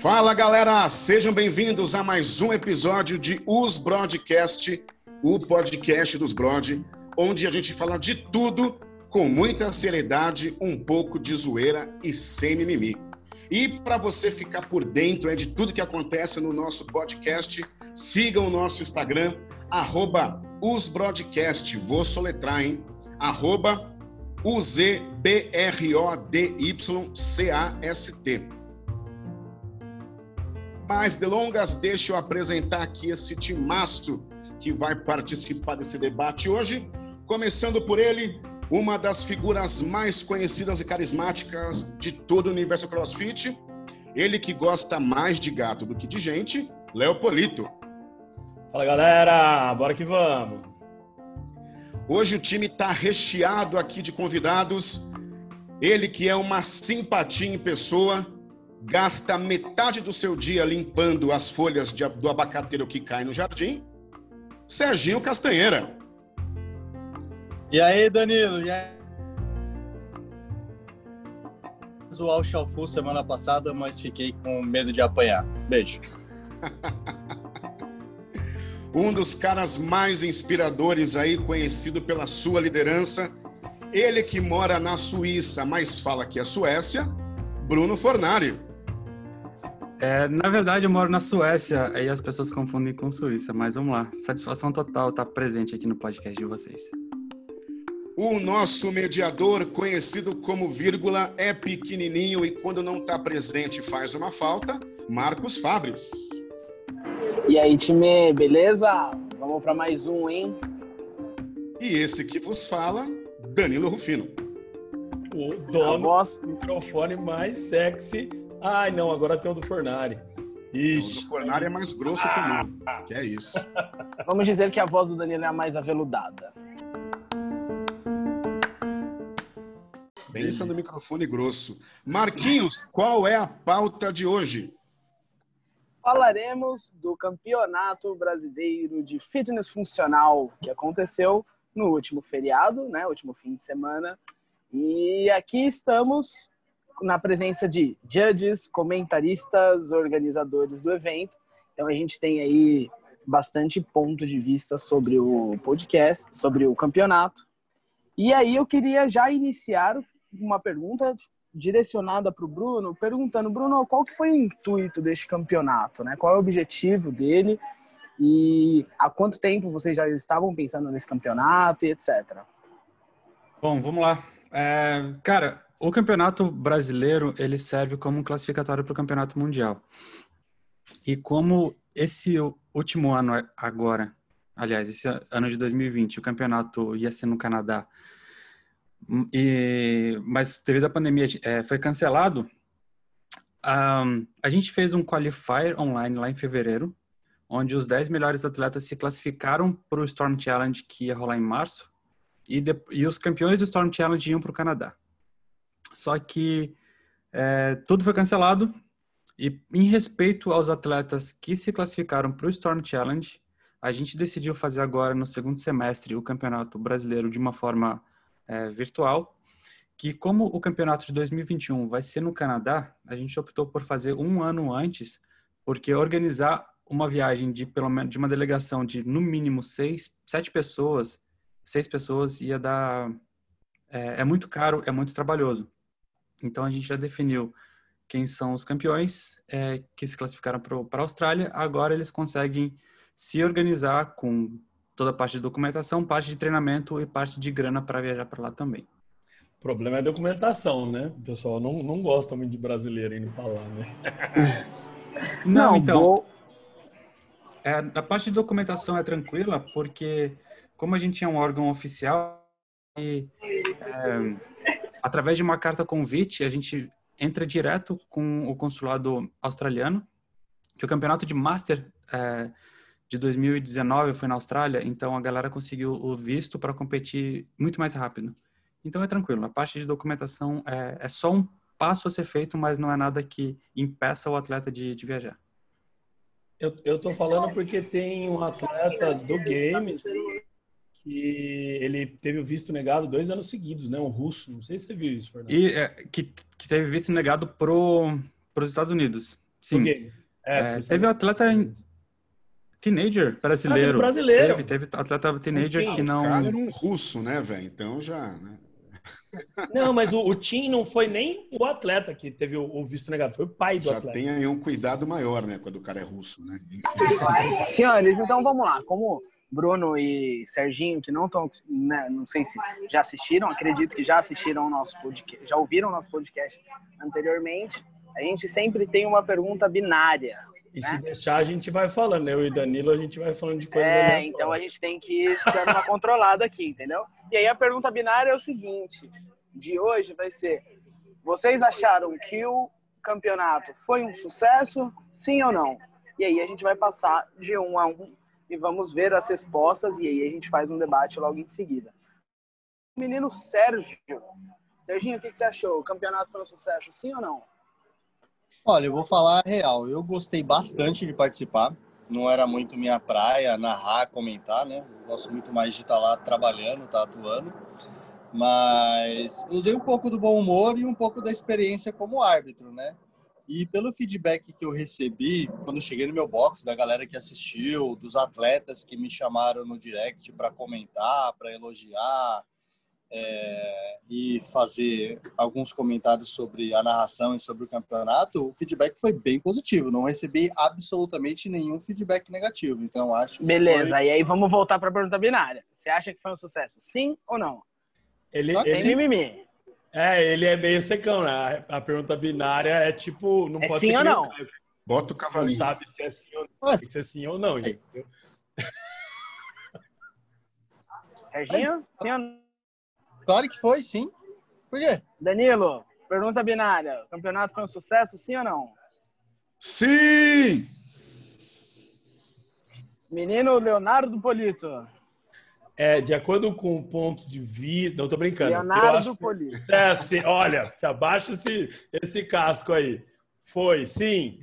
Fala galera, sejam bem-vindos a mais um episódio de Os Broadcast, o podcast dos Broad, onde a gente fala de tudo com muita seriedade, um pouco de zoeira e sem mimimi. E para você ficar por dentro de tudo que acontece no nosso podcast, siga o nosso Instagram, arroba osbroadcast, vou soletrar, hein? Arroba U-Z-B-R-O-D-Y-C-A-S-T. Mais delongas, deixa eu apresentar aqui esse timaço que vai participar desse debate hoje. Começando por ele, uma das figuras mais conhecidas e carismáticas de todo o universo CrossFit. Ele que gosta mais de gato do que de gente, Léo Polito. Fala galera, bora que vamos. Hoje o time está recheado aqui de convidados. Ele que é uma simpatia em pessoa, gasta metade do seu dia limpando as folhas de, do abacateiro que cai no jardim. Serginho Castanheira. E aí, Danilo? E aí? O Chalfu semana passada, mas fiquei com medo de apanhar. Beijo. um dos caras mais inspiradores aí, conhecido pela sua liderança. Ele que mora na Suíça, mas fala que é Suécia, Bruno Fornari. É, na verdade, eu moro na Suécia, aí as pessoas confundem com Suíça, mas vamos lá. Satisfação total estar presente aqui no podcast de vocês. O nosso mediador, conhecido como vírgula, é pequenininho e quando não está presente faz uma falta, Marcos Fabres. E aí, time, beleza? Vamos para mais um, hein? E esse que vos fala, Danilo Rufino. O dono voz... do microfone mais sexy Ai, não, agora tem o do Fornari. Ixi. O do Fornari é mais grosso que o meu. Que é isso. Vamos dizer que a voz do Danilo é a mais aveludada. Pensa no microfone grosso. Marquinhos, qual é a pauta de hoje? Falaremos do Campeonato Brasileiro de Fitness Funcional que aconteceu no último feriado, né, último fim de semana. E aqui estamos na presença de judges, comentaristas, organizadores do evento. Então a gente tem aí bastante ponto de vista sobre o podcast, sobre o campeonato. E aí eu queria já iniciar uma pergunta direcionada para o Bruno, perguntando, Bruno, qual que foi o intuito deste campeonato, né? Qual é o objetivo dele e há quanto tempo vocês já estavam pensando nesse campeonato e etc. Bom, vamos lá. É, cara, o campeonato brasileiro ele serve como um classificatório para o campeonato mundial. E como esse último ano agora, aliás, esse ano de 2020, o campeonato ia ser no Canadá, e, mas devido à pandemia é, foi cancelado, um, a gente fez um qualifier online lá em fevereiro, onde os 10 melhores atletas se classificaram para o Storm Challenge que ia rolar em março, e, de, e os campeões do Storm Challenge iam para o Canadá. Só que é, tudo foi cancelado e, em respeito aos atletas que se classificaram para o Storm Challenge, a gente decidiu fazer agora no segundo semestre o Campeonato Brasileiro de uma forma é, virtual. Que como o campeonato de 2021 vai ser no Canadá, a gente optou por fazer um ano antes, porque organizar uma viagem de pelo menos de uma delegação de no mínimo seis, sete pessoas, seis pessoas ia dar é, é muito caro, é muito trabalhoso. Então a gente já definiu quem são os campeões é, que se classificaram para a Austrália. Agora eles conseguem se organizar com toda a parte de documentação, parte de treinamento e parte de grana para viajar para lá também. O problema é a documentação, né? O pessoal não, não gosta muito de brasileiro indo para lá, né? não, não, então. Vou... É, a parte de documentação é tranquila, porque como a gente é um órgão oficial, e, é, através de uma carta convite, a gente entra direto com o consulado australiano, que o campeonato de Master é, de 2019 foi na Austrália, então a galera conseguiu o visto para competir muito mais rápido. Então é tranquilo, a parte de documentação é, é, só um passo a ser feito, mas não é nada que impeça o atleta de, de viajar. Eu, eu tô falando porque tem um atleta do game que ele teve o visto negado dois anos seguidos, né? Um russo. Não sei se você viu isso, Fernando. E é, que, que teve visto negado pro, os Estados Unidos. Sim. É, é, teve um atleta teenager brasileiro. Ah, brasileiro. Teve, teve atleta teenager que não. O cara era um russo, né, velho? Então já. Né? Não, mas o, o Tim não foi nem o atleta que teve o, o visto negado, foi o pai do Já atleta. tem aí um cuidado maior, né, quando o cara é russo, né? Senhores, então vamos lá. Como Bruno e Serginho, que não estão, né, não sei se já assistiram, acredito que já assistiram o nosso podcast, já ouviram o nosso podcast anteriormente. A gente sempre tem uma pergunta binária. E né? se deixar, a gente vai falando, né? Eu e Danilo, a gente vai falando de coisas. É, então a gente tem que dando uma controlada aqui, entendeu? E aí a pergunta binária é o seguinte: de hoje vai ser: vocês acharam que o campeonato foi um sucesso? Sim ou não? E aí a gente vai passar de um a um e vamos ver as respostas e aí a gente faz um debate logo em seguida. Menino Sérgio. Serginho, o que você achou? O campeonato foi um sucesso, sim ou não? Olha, eu vou falar a real. Eu gostei bastante de participar. Não era muito minha praia narrar, comentar, né? Eu gosto muito mais de estar lá trabalhando, estar atuando. Mas usei um pouco do bom humor e um pouco da experiência como árbitro, né? E pelo feedback que eu recebi quando cheguei no meu box, da galera que assistiu, dos atletas que me chamaram no direct para comentar, para elogiar, é, e fazer alguns comentários sobre a narração e sobre o campeonato, o feedback foi bem positivo. Não recebi absolutamente nenhum feedback negativo. Então acho. Beleza. Foi... E aí vamos voltar para a pergunta binária. Você acha que foi um sucesso? Sim ou não? Ele, claro ele... mimimi. É, ele é meio secão, né? A pergunta binária é tipo, não é pode sim ser ou não? Bota o cavalinho. Não sabe se é sim ou não. Tem que ser sim ou não, entendeu? Serginho, sim ou não? Claro que foi, sim. Por quê? Danilo, pergunta binária. O campeonato foi um sucesso, sim ou não? Sim! Menino Leonardo Polito. É, de acordo com o ponto de vista. Não, tô brincando. Leonardo Polito. Sucesso, olha, se abaixa esse, esse casco aí. Foi, sim.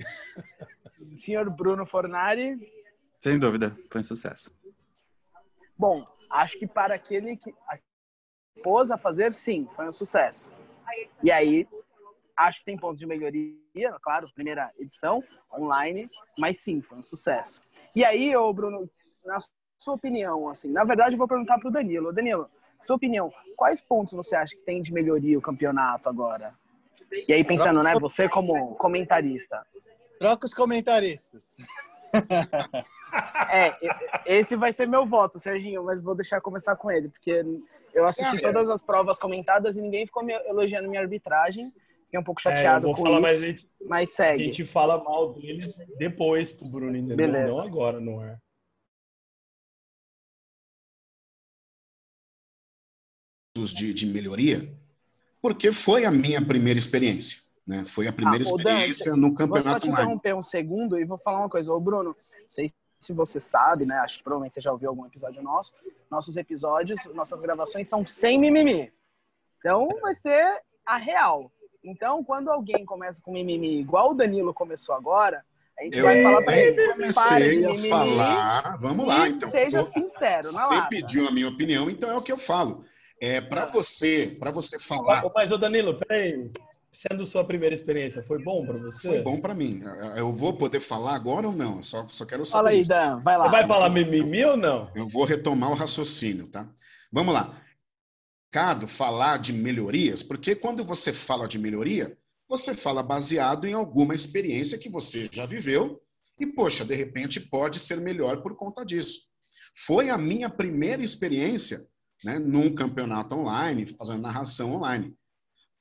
Senhor Bruno Fornari. Sem dúvida, foi um sucesso. Bom, acho que para aquele que, pôs a fazer, sim, foi um sucesso. E aí, acho que tem pontos de melhoria, claro, primeira edição, online, mas sim, foi um sucesso. E aí, ô Bruno, na sua opinião, assim, na verdade eu vou perguntar para o Danilo. Danilo, sua opinião, quais pontos você acha que tem de melhoria o campeonato agora? E aí, pensando, né, você como comentarista. Troca os comentaristas. É, esse vai ser meu voto, Serginho, mas vou deixar começar com ele, porque eu assisti é, todas as provas comentadas e ninguém ficou me elogiando minha arbitragem. Fiquei um pouco chateado é, com falar, isso, mas, gente, mas segue. A gente fala mal deles depois pro Bruno, entendeu? Beleza. Não agora, não é? De, de melhoria, porque foi a minha primeira experiência. Né? Foi a primeira ah, experiência no campeonato Vou só te interromper um segundo e vou falar uma coisa. Ô, Bruno, sei se você sabe, né? Acho que provavelmente você já ouviu algum episódio nosso. Nossos episódios, nossas gravações são sem mimimi. Então vai ser a real. Então, quando alguém começa com mimimi igual o Danilo começou agora, a gente eu vai falar para ele. Comecei a falar. Vamos lá, então. Seja tô... sincero, não Você pediu a minha opinião, então é o que eu falo. É para você, para você falar. Mas o Danilo, peraí. Sendo sua primeira experiência, foi bom para você? Foi bom para mim. Eu vou poder falar agora ou não? Só, só quero saber. Fala aí, Dan, vai lá. Você vai falar mimimi ou não? Eu vou retomar o raciocínio, tá? Vamos lá. Cado falar de melhorias, porque quando você fala de melhoria, você fala baseado em alguma experiência que você já viveu e, poxa, de repente pode ser melhor por conta disso. Foi a minha primeira experiência né, num campeonato online, fazendo narração online.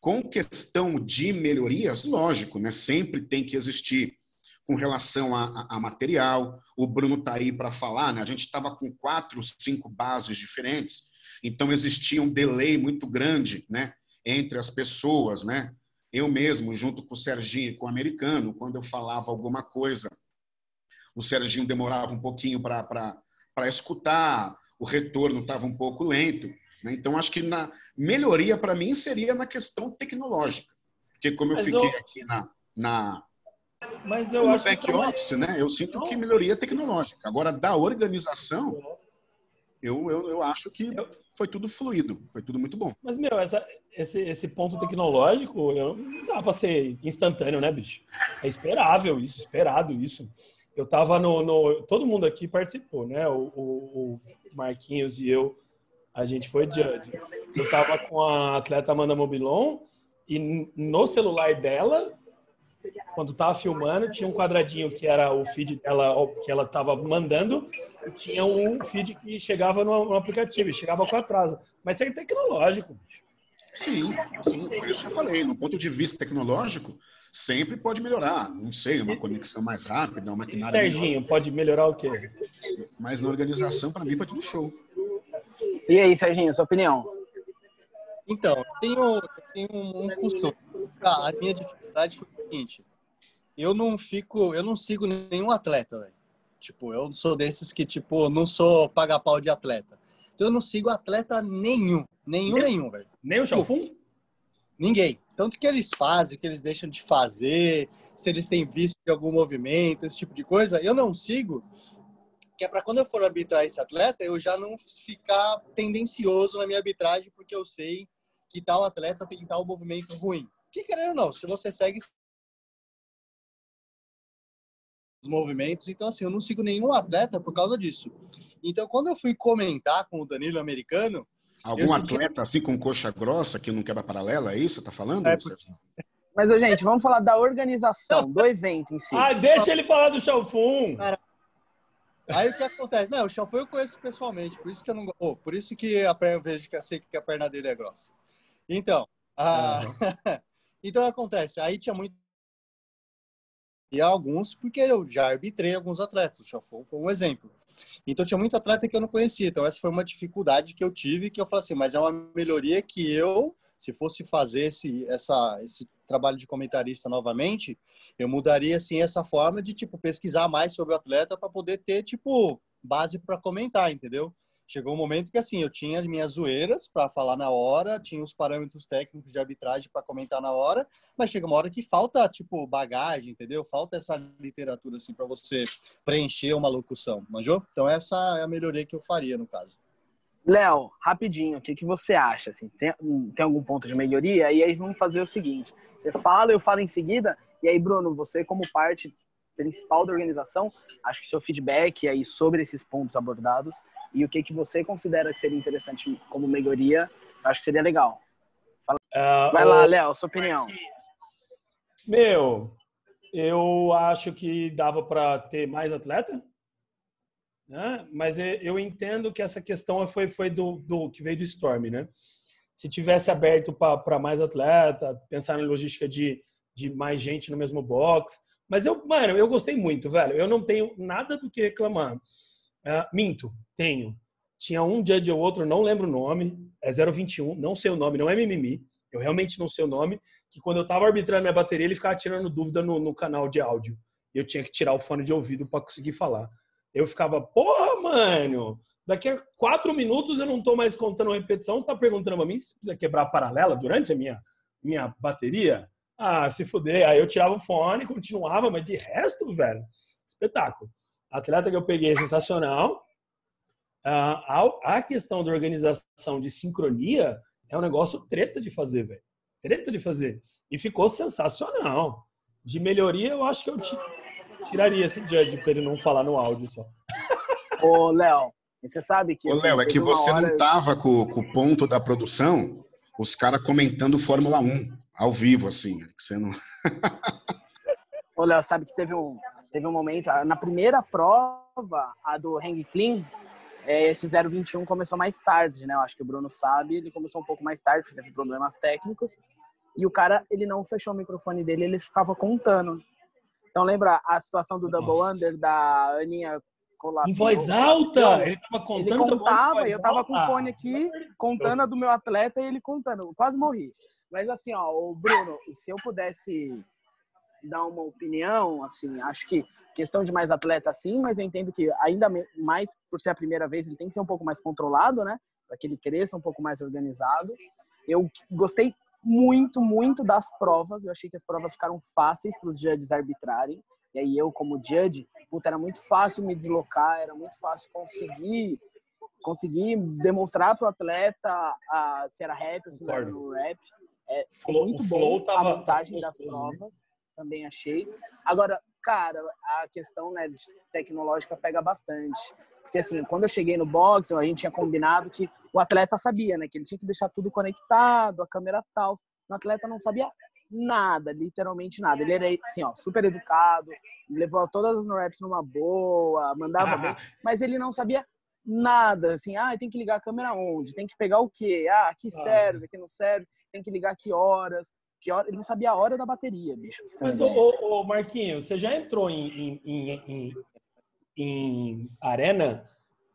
Com questão de melhorias, lógico, né? Sempre tem que existir com relação a, a, a material. O Bruno está aí para falar, né? A gente estava com quatro, cinco bases diferentes, então existia um delay muito grande, né? Entre as pessoas, né? Eu mesmo, junto com o Serginho e com o americano, quando eu falava alguma coisa, o Serginho demorava um pouquinho para escutar, o retorno estava um pouco lento. Né? Então, acho que na melhoria, para mim, seria na questão tecnológica. Porque como eu Mas fiquei eu... aqui na, na Mas eu no back office, né? eu sinto que melhoria tecnológica. Agora, da organização, Eu, eu, eu acho que eu... foi tudo fluido, foi tudo muito bom. Mas, meu, essa, esse, esse ponto tecnológico eu, não dá para ser instantâneo, né, bicho? É esperável isso, esperado isso. Eu tava no, no todo mundo aqui participou, né? O, o, o, Marquinhos e eu, a gente foi judge. Eu tava com a atleta Amanda Mobilon e no celular dela, quando tava filmando, tinha um quadradinho que era o feed dela, que ela tava mandando, e tinha um feed que chegava no, no aplicativo, chegava com atraso. Mas isso é tecnológico, bicho. Sim, sim, por isso que eu falei, no ponto de vista tecnológico, sempre pode melhorar. Não sei, uma conexão mais rápida, uma maquinária. Serginho, melhor. pode melhorar o quê? Mas na organização, para mim, foi tudo show. E aí, Serginho, sua opinião? Então, eu tenho, tenho um costume. Ah, a minha dificuldade foi o seguinte: eu não fico, eu não sigo nenhum atleta, velho. Tipo, eu sou desses que, tipo, não sou paga-pau de atleta. Então, eu não sigo atleta nenhum. Nenhum, nem, nenhum, velho. Nem o Chalfun? Ninguém. Tanto que eles fazem, o que eles deixam de fazer, se eles têm visto de algum movimento, esse tipo de coisa, eu não sigo, que é para quando eu for arbitrar esse atleta, eu já não ficar tendencioso na minha arbitragem, porque eu sei que tal atleta tem tal movimento ruim. Que querendo ou não, se você segue os movimentos, então assim, eu não sigo nenhum atleta por causa disso. Então, quando eu fui comentar com o Danilo americano, Algum atleta assim com coxa grossa que não quebra paralela, é isso que você tá falando? É, mas, gente, vamos falar da organização do evento em si. Ah, deixa ele falar do Chalfun. Aí o que acontece? Não, o Chalfun eu conheço pessoalmente, por isso que eu não oh, por isso que a perna, eu vejo que eu sei que a perna dele é grossa. Então, a... uhum. então acontece, aí tinha muito e alguns, porque eu já arbitrei alguns atletas, o Chalfun foi um exemplo. Então tinha muito atleta que eu não conhecia. Então essa foi uma dificuldade que eu tive, que eu falei assim, mas é uma melhoria que eu, se fosse fazer esse, essa, esse trabalho de comentarista novamente, eu mudaria assim essa forma de tipo pesquisar mais sobre o atleta para poder ter tipo base para comentar, entendeu? chegou um momento que assim eu tinha as minhas zoeiras para falar na hora, tinha os parâmetros técnicos de arbitragem para comentar na hora, mas chega uma hora que falta tipo bagagem, entendeu? Falta essa literatura assim para você preencher uma locução, manjou? Então essa é a melhoria que eu faria no caso. Léo, rapidinho, o que, que você acha? Assim, tem, tem algum ponto de melhoria? E aí vamos fazer o seguinte: você fala, eu falo em seguida, e aí, Bruno, você, como parte principal da organização, acho que seu feedback aí sobre esses pontos abordados e o que, que você considera que seria interessante como melhoria, acho que seria legal. Fala... Uh, Vai lá, Léo, sua opinião. Meu, eu acho que dava para ter mais atleta, né? mas eu entendo que essa questão foi, foi do, do que veio do Storm, né? Se tivesse aberto para mais atleta, pensar em logística de, de mais gente no mesmo box. Mas eu, mano, eu gostei muito, velho. Eu não tenho nada do que reclamar. Uh, minto, tenho. Tinha um judge ou outro, não lembro o nome, é 021, não sei o nome, não é mimimi, eu realmente não sei o nome, que quando eu tava arbitrando minha bateria, ele ficava tirando dúvida no, no canal de áudio. Eu tinha que tirar o fone de ouvido para conseguir falar. Eu ficava, porra, mano, daqui a quatro minutos eu não tô mais contando repetição, você tá perguntando pra mim se precisa quebrar paralela durante a minha, minha bateria? Ah, se fuder. Aí eu tirava o fone, continuava, mas de resto, velho, espetáculo. Atleta que eu peguei é sensacional. A, a questão da organização de sincronia é um negócio treta de fazer, velho. Treta de fazer. E ficou sensacional. De melhoria, eu acho que eu tiraria esse judge para ele não falar no áudio só. Ô, Léo, você sabe que. Ô, assim, Léo, é que você hora... não tava com, com, o ponto da produção, os caras comentando Fórmula 1, ao vivo, assim. Que você não. Ô, Léo, sabe que teve um, teve um momento, na primeira prova, a do Hang Clean, é, esse 021 começou mais tarde, né? Eu acho que o Bruno sabe, ele começou um pouco mais tarde, porque teve problemas técnicos. E o cara, ele não fechou o microfone dele, ele ficava contando. Então lembra a situação do Double Nossa. Under da Aninha Em voz alta! Ele tava contando. Ele contava, eu tava com o fone aqui, contando a do meu atleta e ele contando. Eu quase morri. Mas assim, ó, o Bruno, se eu pudesse dar uma opinião, assim, acho que questão de mais atleta sim, mas eu entendo que ainda mais por ser a primeira vez, ele tem que ser um pouco mais controlado, né? Para que ele cresça um pouco mais organizado. Eu gostei muito, muito das provas. Eu achei que as provas ficaram fáceis para os judges arbitrarem. E aí eu, como judge, puta, era muito fácil me deslocar, era muito fácil conseguir conseguir demonstrar para o atleta a, se era rap ou se não era no rap. É, foi Flow- muito bom a montagem das né? provas, também achei. Agora, cara, a questão né, tecnológica pega bastante. Porque assim, quando eu cheguei no box, a gente tinha combinado que o atleta sabia, né? Que ele tinha que deixar tudo conectado, a câmera tal. O atleta não sabia nada, literalmente nada. Ele era assim, ó, super educado, levou todas as raps numa boa, mandava bem, mas ele não sabia nada, assim, ah, tem que ligar a câmera onde? Tem que pegar o quê? Ah, aqui Ah. serve, aqui não serve, tem que ligar que horas? Que hora? Ele não sabia a hora da bateria, bicho. ter Mas, ô, ô, Marquinhos, você já entrou em, em, em, em- arena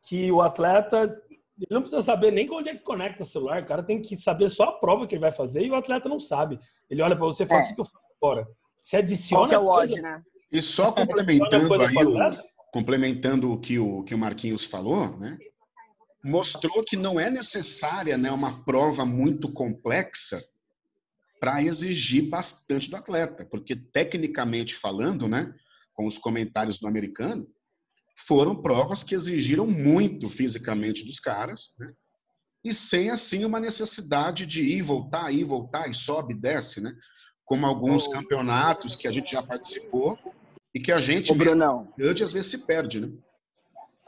que o atleta ele não precisa saber nem onde é que conecta o celular, o cara tem que saber só a prova que ele vai fazer e o atleta não sabe. Ele olha para você e fala: É. o que, que eu faço agora? Você Qual adiciona que é o coisa, odd, né? E só complementando aí o complementando o que o, que o Marquinhos falou, né? mostrou que não é necessária né, uma prova muito complexa para exigir bastante do atleta, porque tecnicamente falando, né, com os comentários do americano, foram provas que exigiram muito fisicamente dos caras, né? E sem assim uma necessidade de ir, voltar, ir, voltar e sobe desce, né? Como alguns campeonatos que a gente já participou e que a gente Ô, Brunão, grande às vezes se perde, né?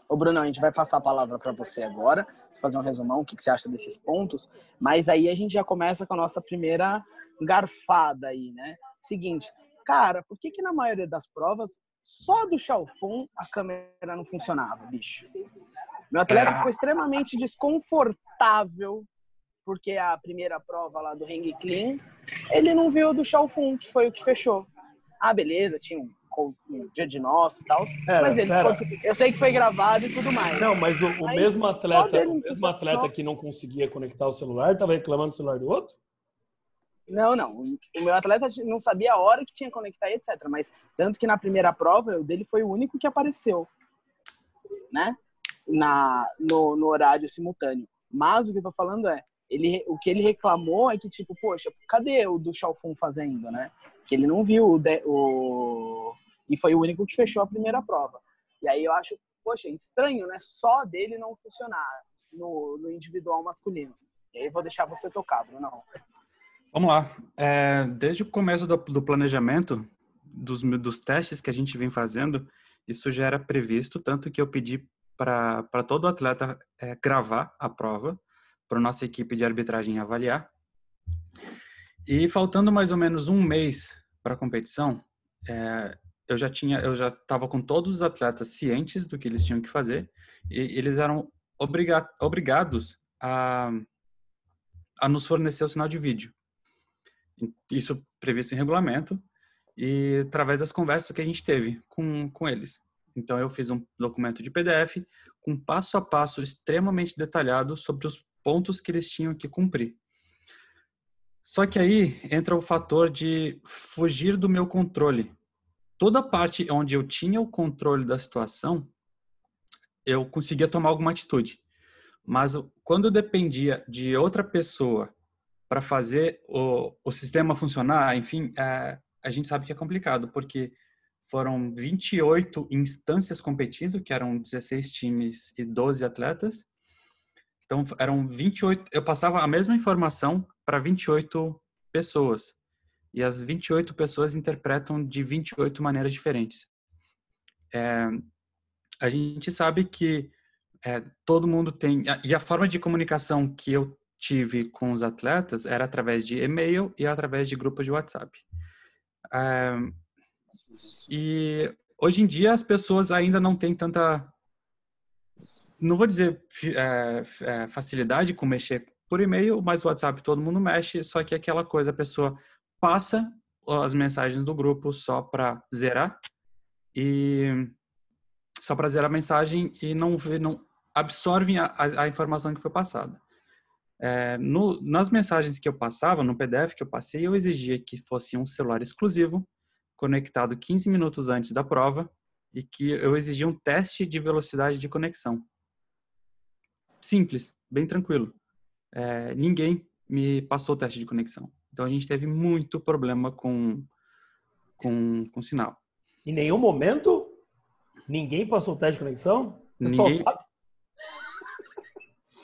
Ô, Bruno, a gente vai passar a palavra para você agora, fazer um resumão, o que, que você acha desses pontos, mas aí a gente já começa com a nossa primeira garfada aí, né? Seguinte, cara, por que que na maioria das provas, só do Xiaofun a câmera não funcionava, bicho? Meu atleta ficou extremamente desconfortável, porque a primeira prova lá do Hang Clean, ele não viu do Xiaofun, que foi o que fechou. Ah, beleza, tinha um, um dia de nosso e tal, Pera, mas ele pera. eu sei que foi gravado e tudo mais. Não, mas o, o Aí, mesmo atleta, o mesmo atleta que não conseguia conectar o celular, estava reclamando do celular do outro? Não, não. O meu atleta não sabia a hora que tinha que conectar etc. Mas tanto que na primeira prova, o dele foi o único que apareceu, né? Na, no, no horário simultâneo. Mas o que eu tô falando é, ele, o que ele reclamou é que, tipo, poxa, cadê o do Xiaofun fazendo, né? Que ele não viu o, de- o... E foi o único que fechou a primeira prova. E aí eu acho, poxa, estranho, né? Só dele não funcionar no, no individual masculino. E aí eu vou deixar você tocar, Bruno. Vamos lá. É, desde o começo do, do planejamento, dos, dos testes que a gente vem fazendo, isso já era previsto, tanto que eu pedi para todo atleta é, gravar a prova, para nossa equipe de arbitragem avaliar. E faltando mais ou menos um mês para a competição, é, eu já tinha, eu já estava com todos os atletas cientes do que eles tinham que fazer e eles eram obriga obrigados a, a nos fornecer o sinal de vídeo. Isso previsto em regulamento e através das conversas que a gente teve com, com eles. Então, eu fiz um documento de PDF com passo a passo extremamente detalhado sobre os pontos que eles tinham que cumprir. Só que aí entra o fator de fugir do meu controle. Toda parte onde eu tinha o controle da situação, eu conseguia tomar alguma atitude. Mas quando dependia de outra pessoa para fazer o, o sistema funcionar, enfim, é, a gente sabe que é complicado, porque foram 28 instâncias competindo, que eram 16 times e 12 atletas. Então, eram 28. Eu passava a mesma informação para 28 pessoas. E as 28 pessoas interpretam de 28 maneiras diferentes. É, a gente sabe que é, todo mundo tem. E a forma de comunicação que eu tive com os atletas era através de e-mail e através de grupos de WhatsApp. É, e hoje em dia as pessoas ainda não têm tanta, não vou dizer é, é, facilidade com mexer por e-mail, mas WhatsApp todo mundo mexe, só que aquela coisa a pessoa passa as mensagens do grupo só para zerar e só para zerar a mensagem e não não absorvem a, a informação que foi passada. É, no, nas mensagens que eu passava, no PDF que eu passei, eu exigia que fosse um celular exclusivo, conectado 15 minutos antes da prova, e que eu exigia um teste de velocidade de conexão. Simples, bem tranquilo. É, ninguém me passou o teste de conexão. Então a gente teve muito problema com, com, com sinal. Em nenhum momento, ninguém passou o teste de conexão? O pessoal Ninguém- sabe?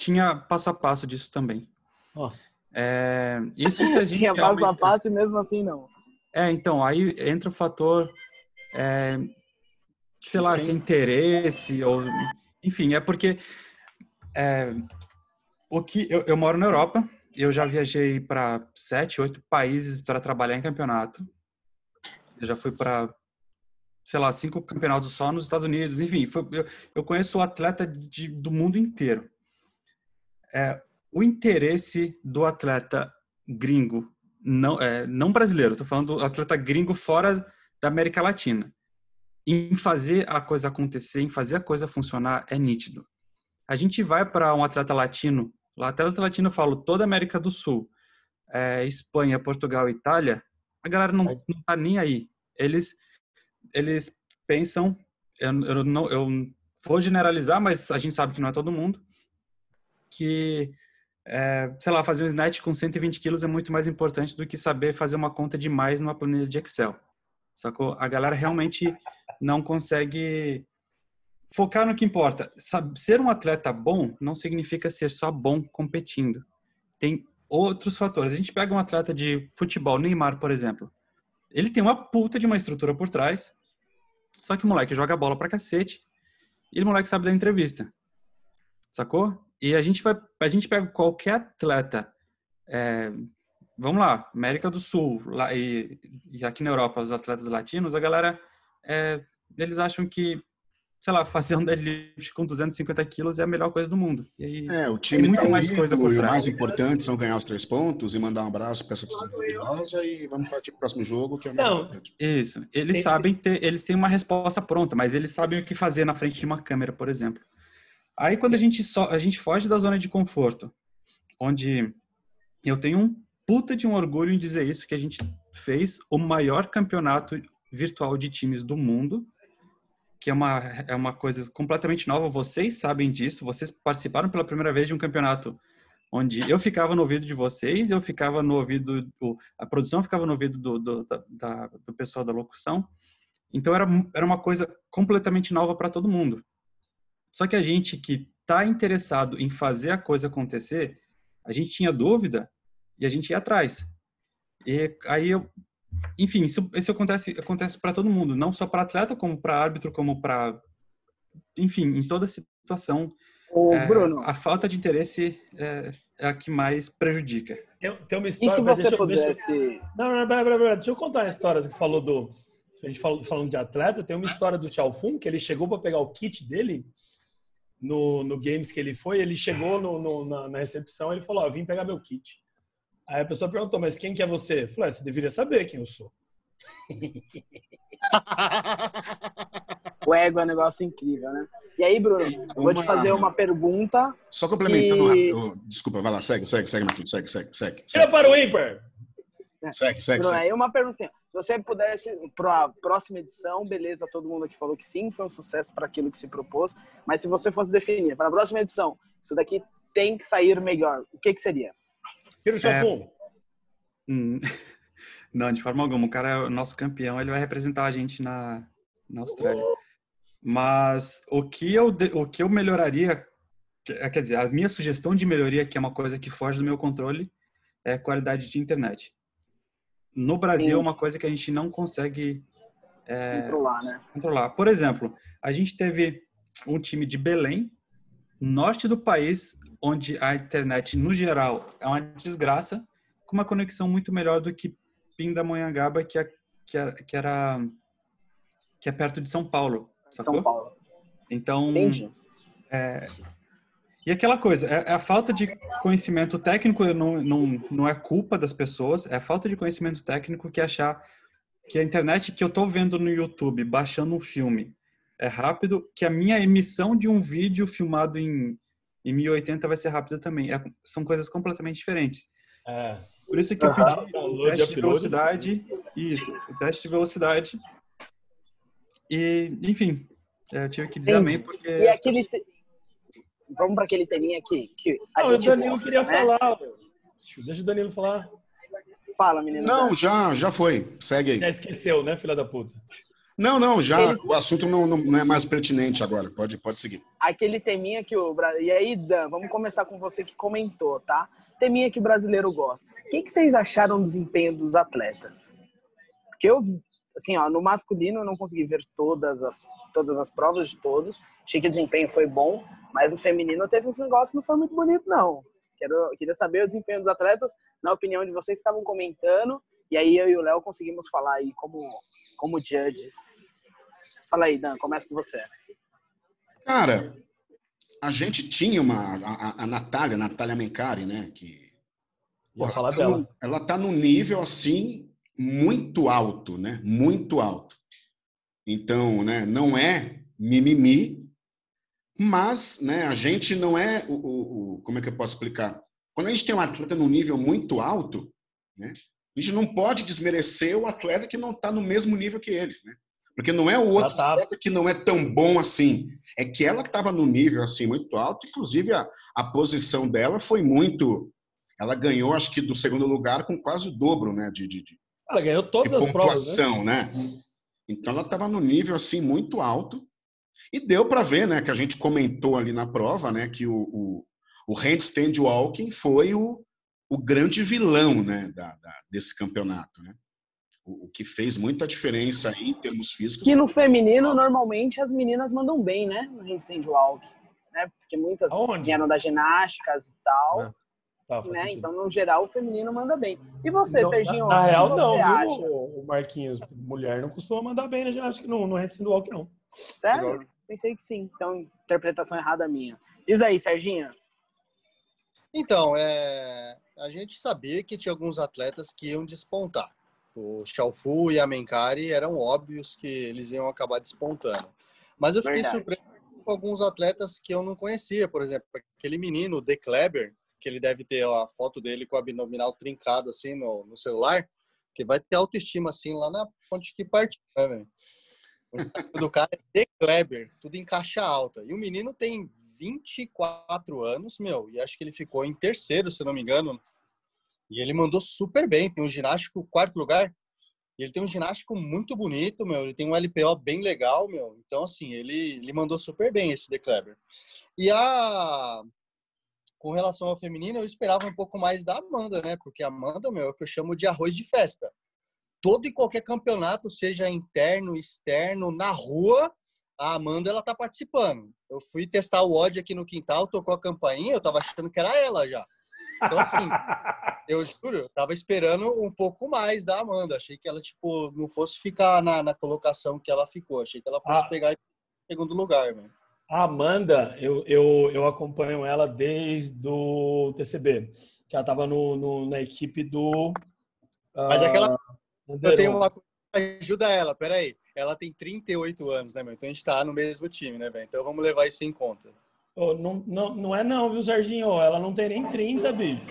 Tinha passo a passo disso também. Nossa. É, isso se a gente Tinha passo a passo e mesmo assim não. É, então, aí entra o fator, é, sei lá, Sim. interesse, ou, enfim, é porque é, o que eu, eu moro na Europa, eu já viajei para sete, oito países para trabalhar em campeonato. Eu já fui para, sei lá, cinco campeonatos só nos Estados Unidos, enfim, foi- eu, eu conheço atleta de, do mundo inteiro. É, o interesse do atleta gringo não, é, não brasileiro, tô falando do atleta gringo fora da América Latina. Em fazer a coisa acontecer, em fazer a coisa funcionar, é nítido. A gente vai para um atleta latino, lá atleta latino eu falo toda a América do Sul, é, Espanha, Portugal, Itália, a galera não, não tá nem aí. Eles, eles pensam, eu, eu não, eu vou generalizar, mas a gente sabe que não é todo mundo, que é, sei lá, fazer um snatch com 120 quilos é muito mais importante do que saber fazer uma conta de mais numa planilha de Excel. Sacou? A galera realmente não consegue focar no que importa. Ser um atleta bom não significa ser só bom competindo. Tem outros fatores. A gente pega um atleta de futebol, Neymar, por exemplo. Ele tem uma puta de uma estrutura por trás, só que o moleque joga bola pra cacete e o moleque sabe dar entrevista. Sacou? E a gente vai, a gente pega qualquer atleta, é, vamos lá, América do Sul, lá, e, e aqui na Europa, os atletas latinos, a galera, é, eles acham que, sei lá, fazer um deadlift com 250 quilos é a melhor coisa do mundo. E aí, É, o time muito tá mais unido, coisa por e o trás. mais importante são ganhar os três pontos e mandar um abraço para essa pessoa maravilhosa e vamos partir para o próximo jogo, que é o mais Não. importante. Isso. Eles Tem- sabem ter, eles têm uma resposta pronta, mas eles sabem o que fazer na frente de uma câmera, por exemplo. Aí quando a gente só a gente foge da zona de conforto, onde eu tenho um puta de um orgulho em dizer isso que a gente fez o maior campeonato virtual de times do mundo, que é uma é uma coisa completamente nova, vocês sabem disso, vocês participaram pela primeira vez de um campeonato onde eu ficava no ouvido de vocês, eu ficava no ouvido, do, a produção ficava no ouvido do, do, da- do pessoal da locução. Então era, era uma coisa completamente nova para todo mundo. Só que a gente que está interessado em fazer a coisa acontecer, a gente tinha dúvida e a gente ia atrás. E aí eu, enfim, isso, isso acontece acontece para todo mundo, não só para atleta, como para árbitro, como para, enfim, em toda situação Ô, é, Bruno, a falta de interesse é, é a que mais prejudica. Tem, tem uma e história. se mas você deixa eu- deixa pudesse... Não, não, pera, pera, pera. Deixa eu contar uma história que falou do. A gente falou falando de atleta. Tem uma história do Xiaofun que ele chegou para pegar o kit dele no, no Games que ele foi. Ele chegou no, no- na, na recepção ele falou: Ó, vim pegar meu kit. Aí a pessoa perguntou: Mas quem que é você? Eu falei: "Ah, Você deveria saber quem eu sou. O ego é um negócio incrível, né? E aí, Bruno, eu vou te fazer uma pergunta. Só complementando, E- oh, desculpa, vai lá, segue, segue, segue, Marquinhos, segue, segue, segue, Tira segue, para o ímpar! segue, segue, Bruno, segue. aí uma perguntinha. Se você pudesse, para a próxima edição, beleza, todo mundo aqui falou que sim, foi um sucesso para aquilo que se propôs. Mas se você fosse definir, para a próxima edição, isso daqui tem que sair melhor, o que, que seria? Tira o Xiaofun. Hum, Não, de forma alguma. O cara é o nosso campeão, ele vai representar a gente na, na Austrália. Mas o que eu, o que eu melhoraria, que- quer dizer, a minha sugestão de melhoria, que é uma coisa que foge do meu controle, é a qualidade de internet. No Brasil, Sim. é uma coisa que a gente não consegue é, Controlar, né? controlar. Por exemplo, a gente teve um time de Belém, norte do país, onde a internet, no geral, é uma desgraça, com uma conexão muito melhor do que Pindamonhangaba, que, é, que, era, que era que é perto de São Paulo, sacou? São Paulo. Então, Entendi. E aquela coisa, é, é a falta de conhecimento técnico não, não, não é culpa das pessoas, é a falta de conhecimento técnico que achar que a internet que eu tô vendo no YouTube, baixando um filme, é rápido, que a minha emissão de um vídeo filmado em, em 1080 vai ser rápida também. É- são coisas completamente diferentes. É. Por isso que eu pedi o Download, teste de velocidade, isso, o teste de velocidade. E, enfim, eu tive que dizer Entendi. amém, porque... E aquele. te- Vamos para aquele teminha aqui. Que a Não, o gente Danilo gosta, queria né? falar. Deixa o Danilo falar. Fala, menino. Não, já, já foi. Segue aí. Já esqueceu, né, filha da puta? Não, não, já Ele... o assunto não, não, é mais pertinente agora. Pode, pode seguir. Aquele teminha que o. E aí, Dan, vamos começar com você que comentou, tá? Teminha que o brasileiro gosta. O que, que vocês acharam do desempenho dos atletas? Porque eu, assim, ó, no masculino eu não consegui ver todas as, todas as provas de todos. Achei que o desempenho foi bom, mas no feminino teve uns negócios que não foi muito bonito, não. Quero, queria saber o desempenho dos atletas, na opinião de vocês que estavam comentando, e aí eu e o Léo conseguimos falar aí como, como judges. Fala aí, Dan, começa com você. Cara, a gente tinha uma. A, a Natália, Natália Mencari, né? Que. Vou falar tá dela. No, ela tá num nível assim muito alto, né? Muito alto. Então, né, não é mimimi, mas né, a gente não é o, o, o, Como é que eu posso explicar? Quando a gente tem um atleta num nível muito alto, né, a gente não pode desmerecer o atleta que não está no mesmo nível que ele. Né? Porque não é o outro tá. atleta que não é tão bom assim. É que ela estava no nível assim muito alto, inclusive a, a posição dela foi muito. Ela ganhou, acho que, do segundo lugar com quase o dobro né, de, de, de ela ganhou todas as provas. Né? né? Então ela estava no nível assim muito alto. E deu para ver, né, que a gente comentou ali na prova, né, que o, o, o handstand walking foi o, o grande vilão, né, da, da desse campeonato, né? O, o, que fez muita diferença aí em termos físicos. Que no feminino, normalmente, as meninas mandam bem, né, no handstand walking, né? Porque muitas Aonde? vieram das ginásticas e tal. É. Tá, né? Então, no geral, o feminino manda bem. E você, não, Serginho? Na, na real, não, viu, o Marquinhos? Mulher não costuma mandar bem na ginástica, no, no handstand walk, não. Sério? Pensei que sim. Então, interpretação errada minha. Diz aí, Serginho. Então, é... a gente sabia que tinha alguns atletas que iam despontar. O Xiaofu e a Menkari eram óbvios que eles iam acabar despontando. Mas eu fiquei Verdade. surpreso com alguns atletas que eu não conhecia. Por exemplo, aquele menino, o De Kleber, que ele deve ter a foto dele com o abdominal trincado assim no, no celular, que vai ter autoestima assim lá na ponte que partiu, né, velho? Do cara é De Kleber, tudo em caixa alta. E o menino tem 24 anos, meu, e acho que ele ficou em terceiro, se não me engano. E ele mandou super bem. Tem um ginástico quarto lugar. E ele tem um ginástico muito bonito, meu. Ele tem um LPO bem legal, meu. Então, assim, ele, ele mandou super bem esse De Kleber. E a. Com relação ao feminino, eu esperava um pouco mais da Amanda, né? Porque a Amanda, meu, é o que eu chamo de arroz de festa. Todo e qualquer campeonato, seja interno, externo, na rua, a Amanda ela tá participando. Eu fui testar o ódio aqui no quintal, tocou a campainha, eu tava achando que era ela já. Então, assim, eu juro, eu tava esperando um pouco mais da Amanda. Achei que ela, tipo, não fosse ficar na, na colocação que ela ficou. Achei que ela fosse ah. pegar em segundo lugar, velho. A Amanda, eu, eu, eu acompanho ela desde o TCB, que ela tava no, no na equipe do. Mas uh, Eu tenho uma ajuda ela, peraí ela tem 38 anos, né, meu? Então a gente tá no mesmo time, né, velho? Então vamos levar isso em conta. Oh, não, não, não é não, viu, Serginho? Ela não tem nem 30, bicho.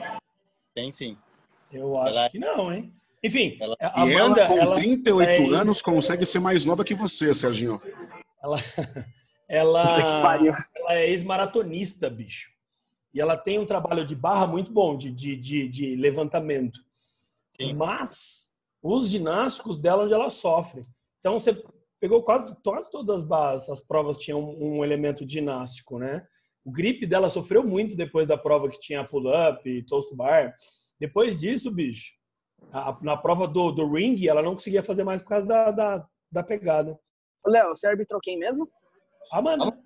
Tem sim. Eu acho ela... que não, hein? Enfim, ela... a Amanda... E ela com ela 38 é... anos consegue ser mais nova que você, Serginho. Ela, ela, ela é ex-maratonista, bicho. E ela tem um trabalho de barra muito bom, de, de, de, de levantamento. Sim. Mas os ginásticos dela, onde ela sofre. Então você pegou quase, quase todas as, as provas tinham um, um, elemento ginástico, né? O grip dela sofreu muito depois da prova que tinha pull-up e toast bar. Depois disso, bicho, a, na prova do, do ring, ela não conseguia fazer mais por causa da, da, da pegada. Léo, você arbitrou quem mesmo? Amanda.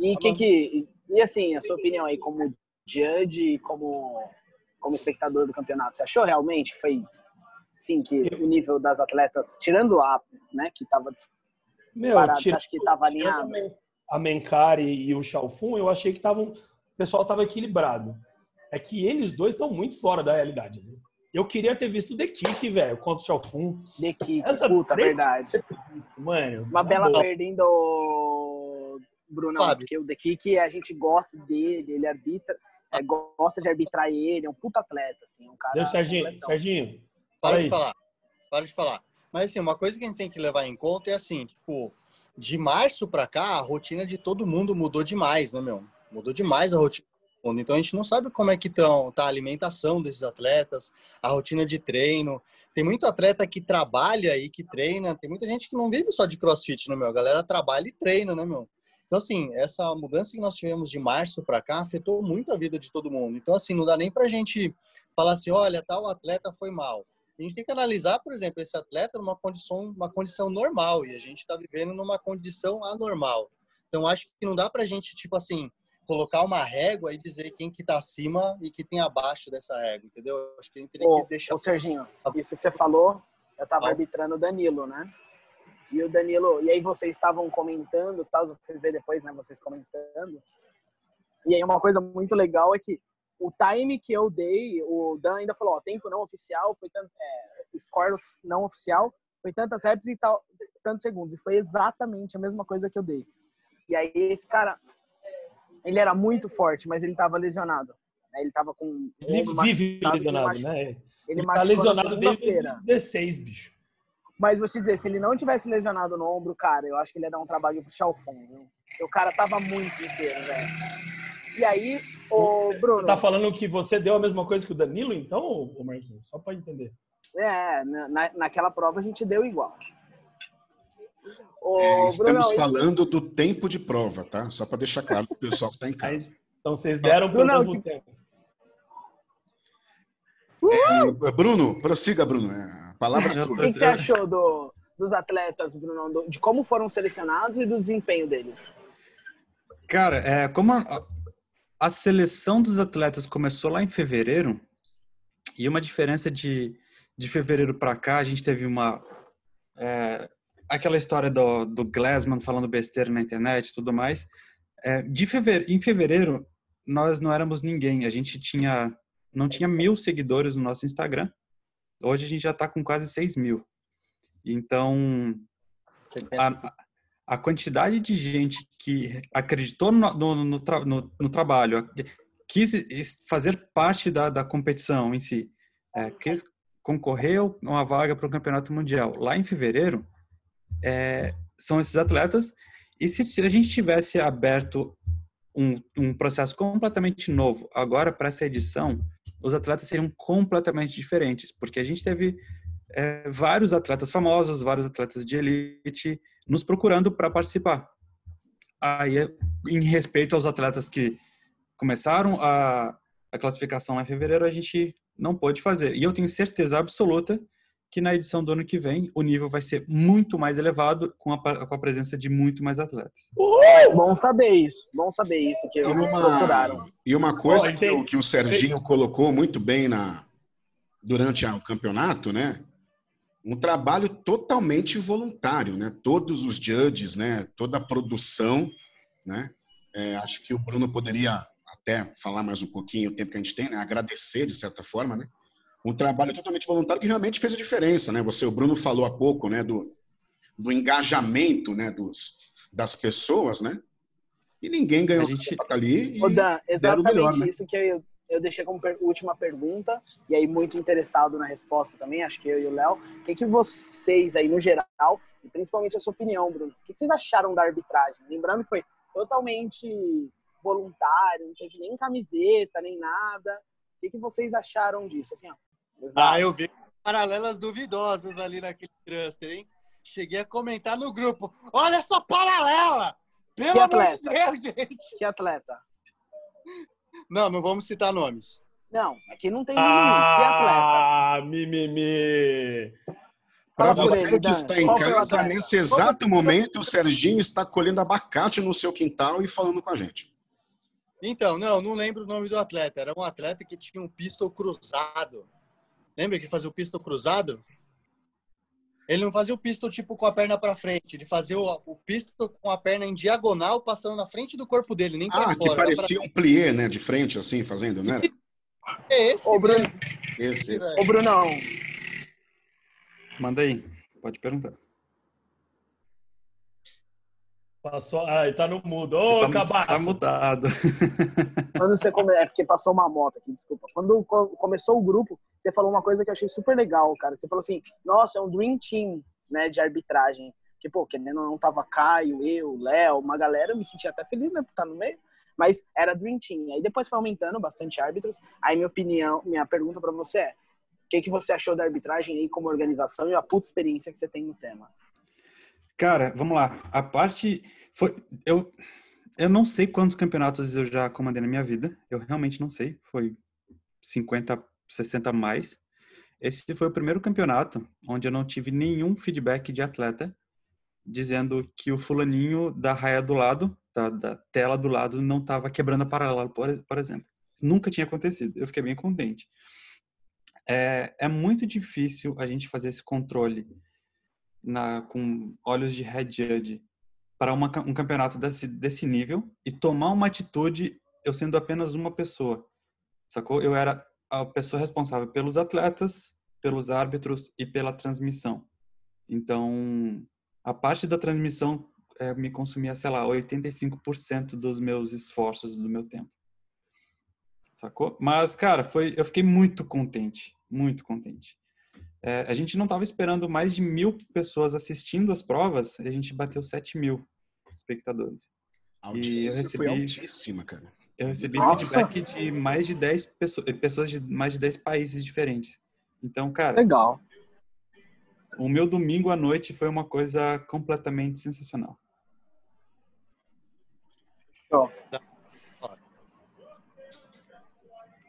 E quem que e assim, a sua opinião aí como judge e como como espectador do campeonato, você achou realmente que foi sim, que o nível das atletas, tirando a, né, que estava disparado, tira, acho que estava alinhado? A Mencari e o Chalfun, eu achei que estavam, o pessoal estava equilibrado. É que eles dois estão muito fora da realidade. Né? Eu queria ter visto o The Kick, velho, contra o Chalfun. The Kick, Essa puta, verdade. Mano, uma bela boa. perdendo Bruno, Fábio. porque o The Kick a gente gosta dele, ele arbitra, é, gosta de arbitrar ele, é um puta atleta, assim, um cara. Deus, Serginho, Serginho, para de falar. Para de falar. Mas assim, uma coisa que a gente tem que levar em conta é assim, tipo, de março para cá, a rotina de todo mundo mudou demais, né, meu? Mudou demais a rotina. Então a gente não sabe como é que estão tá a alimentação desses atletas, a rotina de treino. Tem muito atleta que trabalha e que treina. Tem muita gente que não vive só de CrossFit, né, meu? A galera trabalha e treina, né, meu? Então, assim, essa mudança que nós tivemos de março para cá afetou muito a vida de todo mundo. Então, assim, não dá nem para a gente falar assim, olha, tal atleta foi mal. A gente tem que analisar, por exemplo, esse atleta numa condição, uma condição normal e a gente está vivendo numa condição anormal. Então, acho que não dá para a gente, tipo assim, colocar uma régua e dizer quem que está acima e que tem abaixo dessa régua, entendeu? Acho que a gente teria ô, que deixar... Ô, Serginho, isso que você falou, eu estava arbitrando o Danilo, né? E o Danilo, e aí vocês estavam comentando, tal, vocês vê depois, né, vocês comentando. E aí uma coisa muito legal é que o time que eu dei, o Dan ainda falou, ó, tempo não oficial, foi tanto, é, score não oficial, foi tantas reps e tal, tantos segundos. E foi exatamente a mesma coisa que eu dei. E aí esse cara, ele era muito forte, mas ele estava lesionado. Né? Ele estava com. Ele vive lesionado, né? Ele, ele tá lesionado desde 2016, bicho. Mas vou te dizer, se ele não tivesse lesionado no ombro, cara, eu acho que ele ia dar um trabalho pro Chalfon, viu? Porque o cara tava muito inteiro, velho. E aí, o Bruno. Você tá falando que você deu a mesma coisa que o Danilo, então, ô Marquinhos? Só pra entender. É, na, naquela prova a gente deu igual. É, estamos Bruno, falando do tempo de prova, tá? Só para deixar claro para o pessoal que está em casa. Então vocês deram pelo Bruno, mesmo que... tempo. É, Bruno, prossiga, Bruno. É, a palavra é sua. O que você achou do, dos atletas, Bruno, de como foram selecionados e do desempenho deles? Cara, é, como a, a seleção dos atletas começou lá em fevereiro, e uma diferença de, de fevereiro para cá, a gente teve uma. É, aquela história do, do Glassman falando besteira na internet e tudo mais. É, de fevereiro, em fevereiro, nós não éramos ninguém. A gente tinha, não tinha mil seguidores no nosso Instagram. Hoje a gente já está com quase 6 mil. Então, a, a, quantidade de gente que acreditou no, no, no, no, no trabalho, quis fazer parte da, da competição em si, é, quis concorrer a uma vaga para o campeonato mundial lá em fevereiro, é, são esses atletas. E se, se a gente tivesse aberto um, um processo completamente novo agora para essa edição, os atletas seriam completamente diferentes, porque a gente teve é, vários atletas famosos, vários atletas de elite nos procurando para participar. Aí, em respeito aos atletas que começaram a, a classificação lá em fevereiro, a gente não pôde fazer. E eu tenho certeza absoluta que na edição do ano que vem o nível vai ser muito mais elevado com a, com a presença de muito mais atletas. Uhul! Bom saber isso, bom saber isso que eles uma, procuraram. E uma coisa que, o, que o Serginho colocou muito bem na durante o campeonato, né? Um trabalho totalmente voluntário, né? Todos os judges, né? Toda a produção, né? É, acho que o Bruno poderia até falar mais um pouquinho o tempo que a gente tem, né? Agradecer de certa forma, né? um trabalho totalmente voluntário que realmente fez a diferença, né? Você, o Bruno falou há pouco, né, do, do engajamento, né, dos, das pessoas, né? E ninguém ganhou a gente... ali. E Dan, exatamente melhor, né? isso que eu, eu deixei como per última pergunta, e aí muito interessado na resposta também, acho que eu e o Léo. O que, que vocês aí, no geral, e principalmente a sua opinião, Bruno, o que vocês acharam da arbitragem? Lembrando que foi totalmente voluntário, não teve nem camiseta, nem nada. O que, que vocês acharam disso? Assim, ó. Ah, eu vi paralelas duvidosas ali naquele cluster, hein? Cheguei a comentar no grupo. Olha essa paralela! Pelo amor de Deus, gente! Que atleta? Não, não vamos citar nomes. Não, aqui não tem mimimi. Ah, que atleta? Ah, mimimi! Para você que está em casa, nesse exato momento, o Serginho está colhendo abacate no seu quintal e falando com a gente. Então, não, não lembro o nome do atleta. Era um atleta que tinha um pistol cruzado. Lembra que fazia o pistol cruzado? Ele não fazia o pistol tipo com a perna para frente, ele fazia o, o pistol com a perna em diagonal, passando na frente do corpo dele, nem para ah, fora. Ah, que parecia um plié, né, de frente assim, fazendo, né? É esse. Ô, Bruno. Esse, esse. Ô, Brunão. Manda aí, pode perguntar. Passou. Ah, tá no mudo. Ô, oh, tá, tá mudado. Quando você come... É porque passou uma moto aqui, desculpa. Quando começou o grupo, você falou uma coisa que eu achei super legal, cara. Você falou assim, nossa, é um dream team, né, de arbitragem. Que, pô, que não tava Caio, eu, Léo, uma galera, eu me senti até feliz, né, por estar no meio. mas era Dream Team. Aí depois foi aumentando bastante árbitros. Aí minha opinião, minha pergunta para você é: o que, que você achou da arbitragem aí como organização e a puta experiência que você tem no tema? Cara, vamos lá. A parte foi eu eu não sei quantos campeonatos eu já comandei na minha vida. Eu realmente não sei. Foi 50, 60 mais. Esse foi o primeiro campeonato onde eu não tive nenhum feedback de atleta dizendo que o fulaninho da raia do lado, da, da tela do lado, não estava quebrando a paralela, por, por exemplo. Nunca tinha acontecido. Eu fiquei bem contente. É, é muito difícil a gente fazer esse controle na, com olhos de head judge para uma, um campeonato desse, desse nível e tomar uma atitude eu sendo apenas uma pessoa. Sacou? Eu era a pessoa responsável pelos atletas, pelos árbitros e pela transmissão. Então, a parte da transmissão é, me consumia, sei lá, 85% dos meus esforços, do meu tempo. Sacou? Mas, cara, foi, eu fiquei muito contente, muito contente. É, a gente não estava esperando mais de mil pessoas assistindo as provas, a gente bateu 7 mil espectadores. A audiência recebi, foi altíssima, cara. Eu recebi Nossa. feedback de mais de 10 pessoas, pessoas de mais de 10 países diferentes. Então, cara. Legal. O meu domingo à noite foi uma coisa completamente sensacional. Show.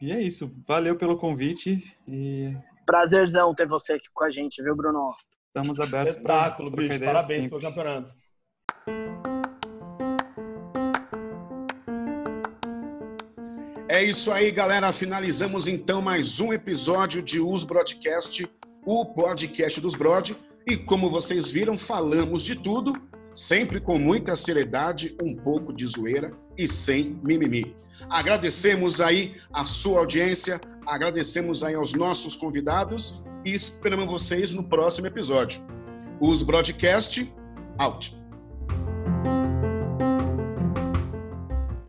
E é isso. Valeu pelo convite e Prazerzão ter você aqui com a gente, viu, Bruno? Estamos abertos. Espetáculo, bicho. Parabéns sempre. pelo campeonato. É isso aí, galera. Finalizamos então mais um episódio de Us Broadcast, o podcast dos Brod. E como vocês viram, falamos de tudo, sempre com muita seriedade, um pouco de zoeira e sem mimimi. Agradecemos aí a sua audiência, agradecemos aí aos nossos convidados e esperamos vocês no próximo episódio. Os Broadcast, out.